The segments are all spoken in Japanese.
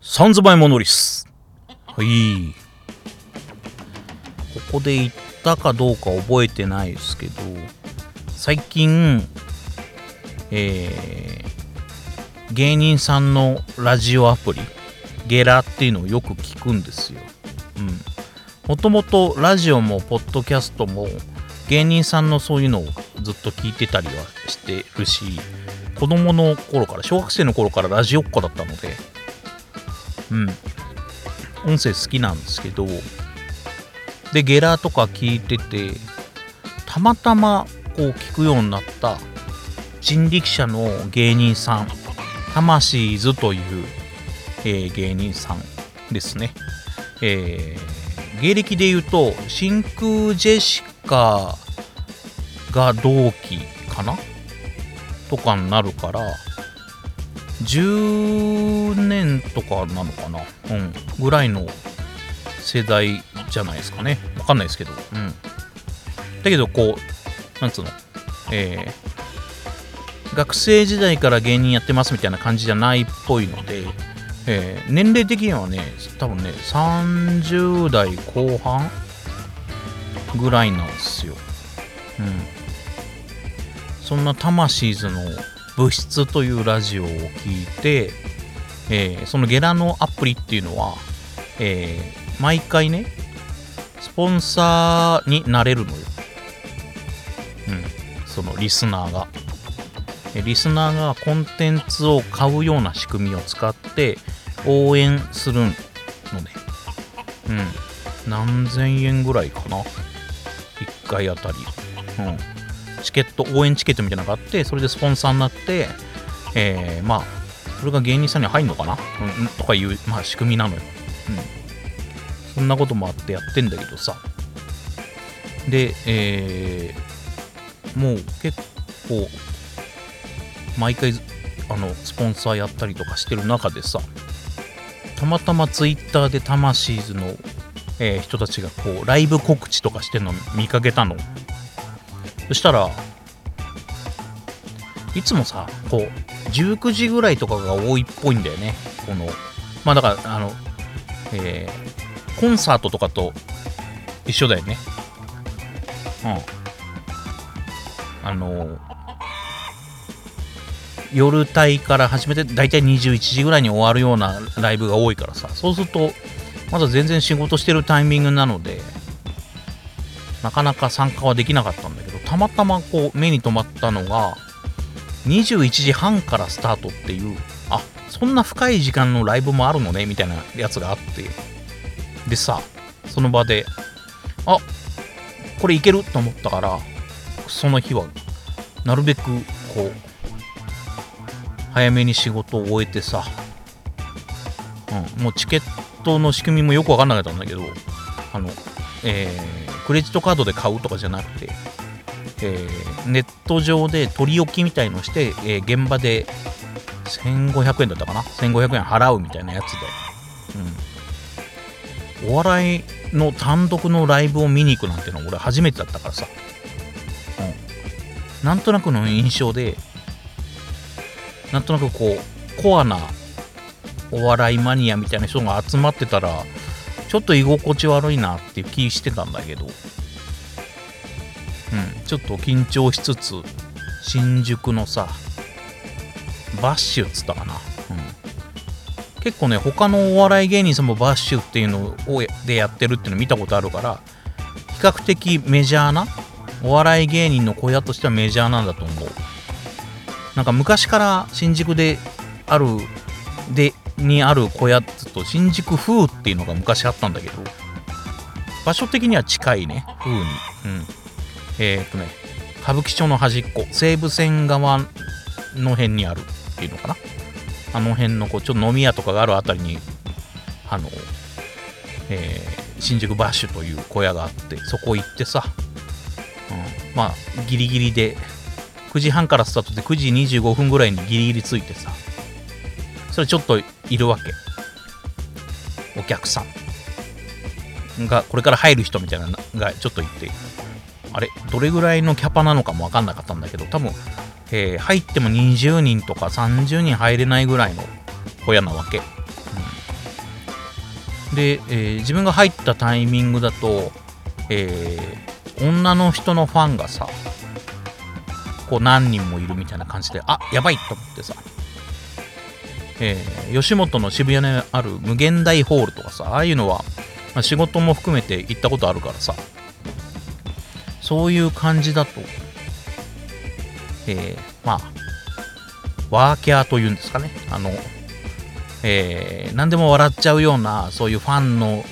サンズバイモノリス。はい。ここで言ったかどうか覚えてないですけど、最近、えー、芸人さんのラジオアプリ、ゲラっていうのをよく聞くんですよ。うん。もともとラジオもポッドキャストも芸人さんのそういうのをずっと聞いてたりはしてるし、子供の頃から、小学生の頃からラジオっ子だったので、うん。音声好きなんですけど、で、ゲラとか聞いてて、たまたまこう聞くようになった人力車の芸人さん、魂ーズという、えー、芸人さんですね。えー、芸歴で言うと、真空ジェシカが同期かな？とかになるから、10年とかなのかな？うん。ぐらいの世代じゃないですかね。わかんないですけど。うん。だけど、こう、なんつうの、えー、学生時代から芸人やってますみたいな感じじゃないっぽいので、えー、年齢的にはね、多分ね、30代後半ぐらいなんですよ。うん。そんな魂ズの物質というラジオを聞いて、えー、そのゲラのアプリっていうのは、えー、毎回ね、スポンサーになれるのよ。うん。そのリスナーが。リスナーがコンテンツを買うような仕組みを使って応援するのね。うん。何千円ぐらいかな？1回あたり。うん。チケット、応援チケットみたいなのがあって、それでスポンサーになって、えー、まあ、それが芸人さんに入るのかな、うん、とかいう、まあ、仕組みなのよ。うん。そんなこともあってやってんだけどさ。で、えー、もう結構、毎回、あの、スポンサーやったりとかしてる中でさ、たまたまツイッターで魂の、えー、人たちがこう、ライブ告知とかしてるの見かけたの。そしたら、いつもさ、こう、19時ぐらいとかが多いっぽいんだよね。この、まあだから、あの、えー、コンサートとかと一緒だよね。うん。あの、夜帯から始めて、だいたい21時ぐらいに終わるようなライブが多いからさ、そうすると、まだ全然仕事してるタイミングなので、なかなか参加はできなかったんだけど、たまたまこう目に留まったのが、21時半からスタートっていう、あ、そんな深い時間のライブもあるのね、みたいなやつがあって、でさ、その場で、あ、これいけると思ったから、その日は、なるべく、こう、早めに仕事を終えてさ、うん、もうチケットの仕組みもよくわかんなかったんだけど、あの、えー、クレジットカードで買うとかじゃなくて、えー、ネット上で取り置きみたいのして、えー、現場で1500円だったかな ?1500 円払うみたいなやつで。うん。お笑いの単独のライブを見に行くなんてのは俺初めてだったからさ。うん。なんとなくの印象で、なんとなくこう、コアなお笑いマニアみたいな人が集まってたら、ちょっと居心地悪いなっていう気してたんだけど、うん、ちょっと緊張しつつ、新宿のさ、バッシュっつったかな。うん、結構ね、他のお笑い芸人さんもバッシュっていうのをでやってるっていうの見たことあるから、比較的メジャーな、お笑い芸人の小屋としてはメジャーなんだと思う。なんか昔から新宿である、で、にある小屋っつと新宿風っていうのが昔あったんだけど場所的には近いね風にうんえー、っとね歌舞伎町の端っこ西武線側の辺にあるっていうのかなあの辺のこうちょっと飲み屋とかがあるあたりにあの、えー、新宿バッシュという小屋があってそこ行ってさ、うん、まあギリギリで9時半からスタートで9時25分ぐらいにギリギリ着いてさそれちょっといるわけ。お客さんが、これから入る人みたいなのがちょっといて、あれ、どれぐらいのキャパなのかもわかんなかったんだけど、多分、えー、入っても20人とか30人入れないぐらいの小屋なわけ。うん、で、えー、自分が入ったタイミングだと、えー、女の人のファンがさこう何人もいるみたいな感じであやばいと思ってさ、えー、吉本の渋谷にある無限大ホールとかさああいうのは、まあ、仕事も含めて行ったことあるからさそういう感じだと、えー、まあワーキャーというんですかね。あのえー、何でも笑っちゃうようなそういうファンの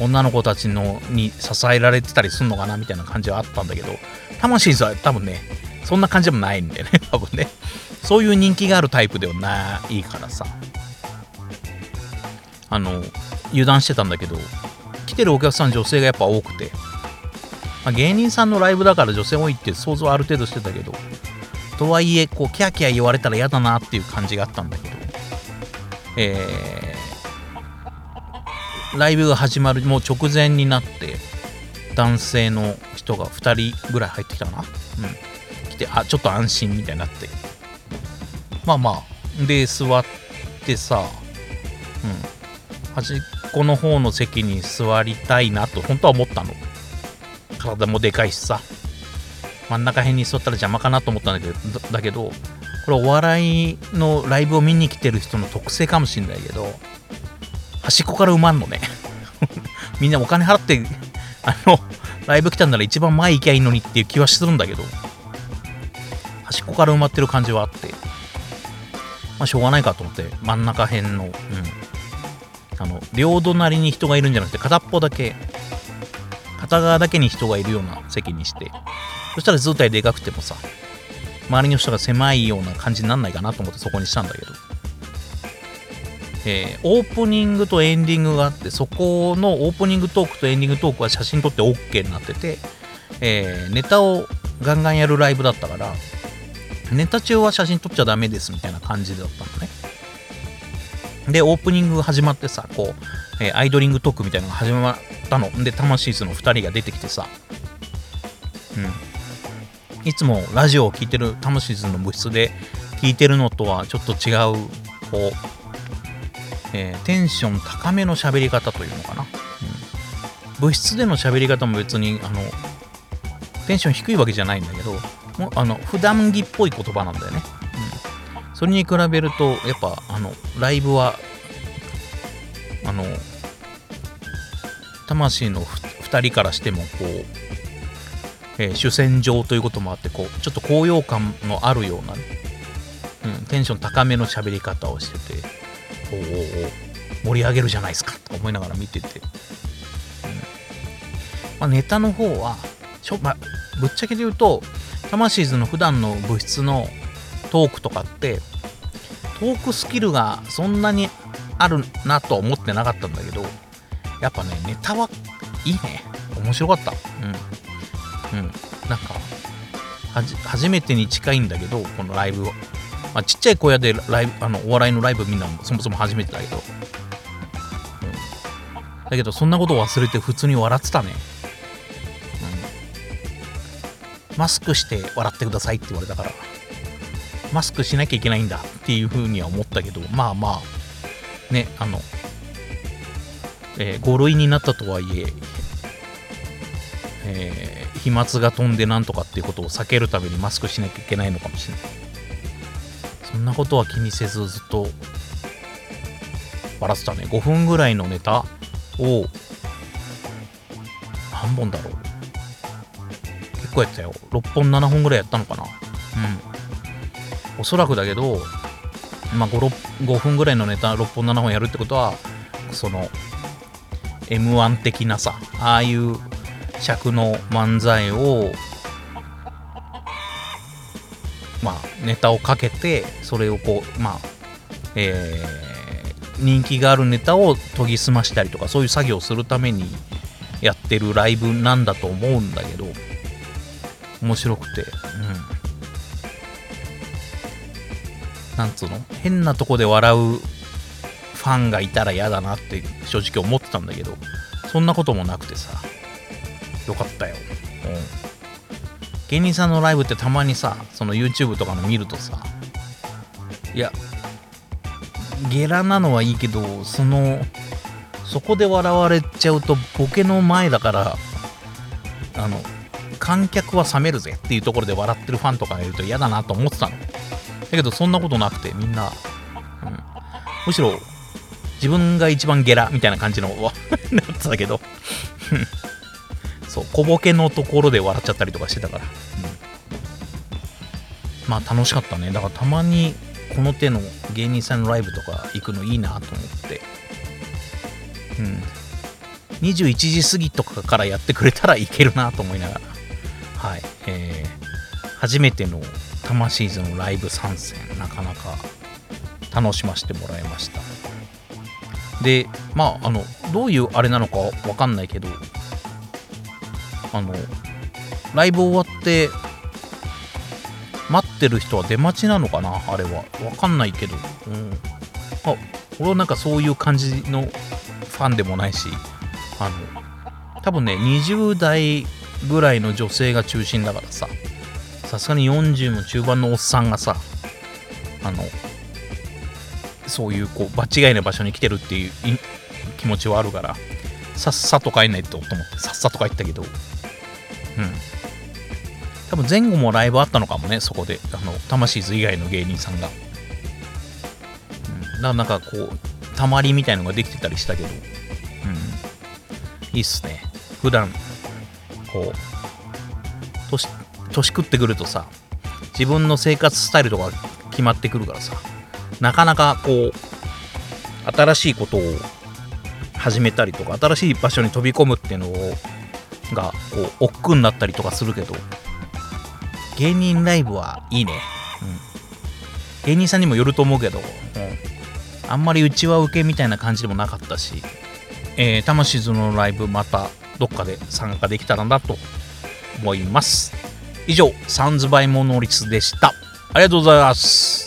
女の子たちのに支えられてたりすんのかなみたいな感じはあったんだけど魂は多分ねそんな感じでもないんでね 多分ね。そういう人気があるタイプではないからさ。あの油断してたんだけど来てるお客さん女性がやっぱ多くて、まあ、芸人さんのライブだから女性多いって想像ある程度してたけどとはいえこうキャーキャー言われたら嫌だなっていう感じがあったんだけどえー、ライブが始まるもう直前になって男性の人が2人ぐらい入ってきたかな、うん、来てあちょっと安心みたいになって。まあまあで座ってさ、うん、端っこの方の席に座りたいなと本当は思ったの。体もでかいしさ。真ん中辺に座ったら邪魔かなと思ったんだけどだけどこれお笑いのライブを見に来てる人の特性かもしんないけど端っこから埋まんのね。みんなお金払ってあのライブ来たんなら一番前行きゃいいのにっていう気はするんだけど端っこから埋まってる感じはあってまあしょうがないかと思って真ん中辺のうん。あの両隣に人がいるんじゃなくて片っぽだけ片側だけに人がいるような席にしてそしたら図体でかくてもさ周りの人が狭いような感じになんないかなと思ってそこにしたんだけど、えー、オープニングとエンディングがあってそこのオープニングトークとエンディングトークは写真撮って OK になってて、えー、ネタをガンガンやるライブだったからネタ中は写真撮っちゃダメですみたいな感じだったのね。でオープニングが始まってさこう、えー、アイドリングトークみたいなのが始まったの。で魂ズの2人が出てきてさ。うん。いつもラジオを聴いてるタムシズの部室で聞いてるのとはちょっと違うこう、えー、テンション高めの喋り方というのかな、うん、部室での喋り方も別にあのテンション低いわけじゃないんだけどもあの普段着っぽい言葉なんだよね、うん、それに比べるとやっぱあのライブはあの魂の2人からしてもこうえー、主戦場ということもあってこうちょっと高揚感のあるような、うん、テンション高めの喋り方をしてておお盛り上げるじゃないですかと思いながら見てて、うん。まあ、ネタの方はちょ、まあ、ぶっちゃけで言うと魂ズの普段の部室のトークとかってトークスキルがそんなにあるなとは思ってなかったんだけどやっぱねネタはいいね。面白かった。うん。うん、なんか初めてに近いんだけどこのライブを、まあ、ちっちゃい小屋でライブあのお笑いのライブみんなそもそも初めてだけど、うん、だけどそんなことを忘れて普通に笑ってたね、うん、マスクして笑ってくださいって言われたから。マスクしなきゃいけないんだっていうふうには思ったけどまあまあねあの、えー、5類になったとはいええー、飛沫が飛んでなんとかっていうことを避けるためにマスクしなきゃいけないのかもしれない。そんなことは気にせずずっと笑ってたね。5分ぐらいのネタを何本だろう。結構やったよ。6本7本ぐらいやったのかな。うん。おそらくだけどまあ 5, 5分ぐらいのネタ6本7本やるってことはその M1 的なさああいう尺の漫才をまあネタをかけてそれをこうまあえー、人気があるネタを研ぎ澄ましたりとかそういう作業をするためにやってるライブなんだと思うんだけど面白くてうん。なんつうの？変なとこで笑うファンがいたら嫌だなって正直思ってたんだけどそんなこともなくてさよかったよ。うん。芸人さんのライブってたまにさ、その YouTube とかの見るとさ、いや、ゲラなのはいいけど、そのそこで笑われちゃうとボケの前だからあの観客は冷めるぜっていうところで笑ってるファンとかがいると嫌だなと思ってたのだけどそんなことなくてみんな、うん、むしろ自分が一番ゲラみたいな感じの なってたけど。そう小ボケのところで笑っちゃったりとかしてたから、うん、まあ楽しかったね。だからたまにこの手の芸人さんのライブとか行くのいいなと思って。うん。21時過ぎとかからやってくれたらいけるなと思いながら。はい。えー、初めての魂ズのライブ参戦なかなか楽しませてもらいました。でまああのどういうあれなのかわかんないけどあのライブ終わって待ってる人は出待ちなのかな？あれは。わかんないけど、うん、あ俺はなんかそういう感じのファンでもないしあの多分ね20代ぐらいの女性が中心だからさ。さすがに40の中盤のおっさんがさあのそういうこう場違いな場所に来てるっていう気持ちはあるからさっさと帰んないとと思ってさっさと帰ったけど。うん。多分前後もライブあったのかもねそこで。あの魂ズ以外の芸人さんが、うん、だからなんかこうたまりみたいのができてたりしたけど。うん。いいっすね。普段こう年年食ってくるとさ自分の生活スタイルとか決まってくるからさ。なかなかこう新しいことを始めたりとか新しい場所に飛び込むっていうのがこう億劫になったりとかするけど芸人ライブはいいね、うん、芸人さんにもよると思うけど、うん、あんまりうちは受けみたいな感じでもなかったし、えー、魂ズのライブまたどっかで参加できたらなと思います。以上サンズバイモノリスでした。ありがとうございます。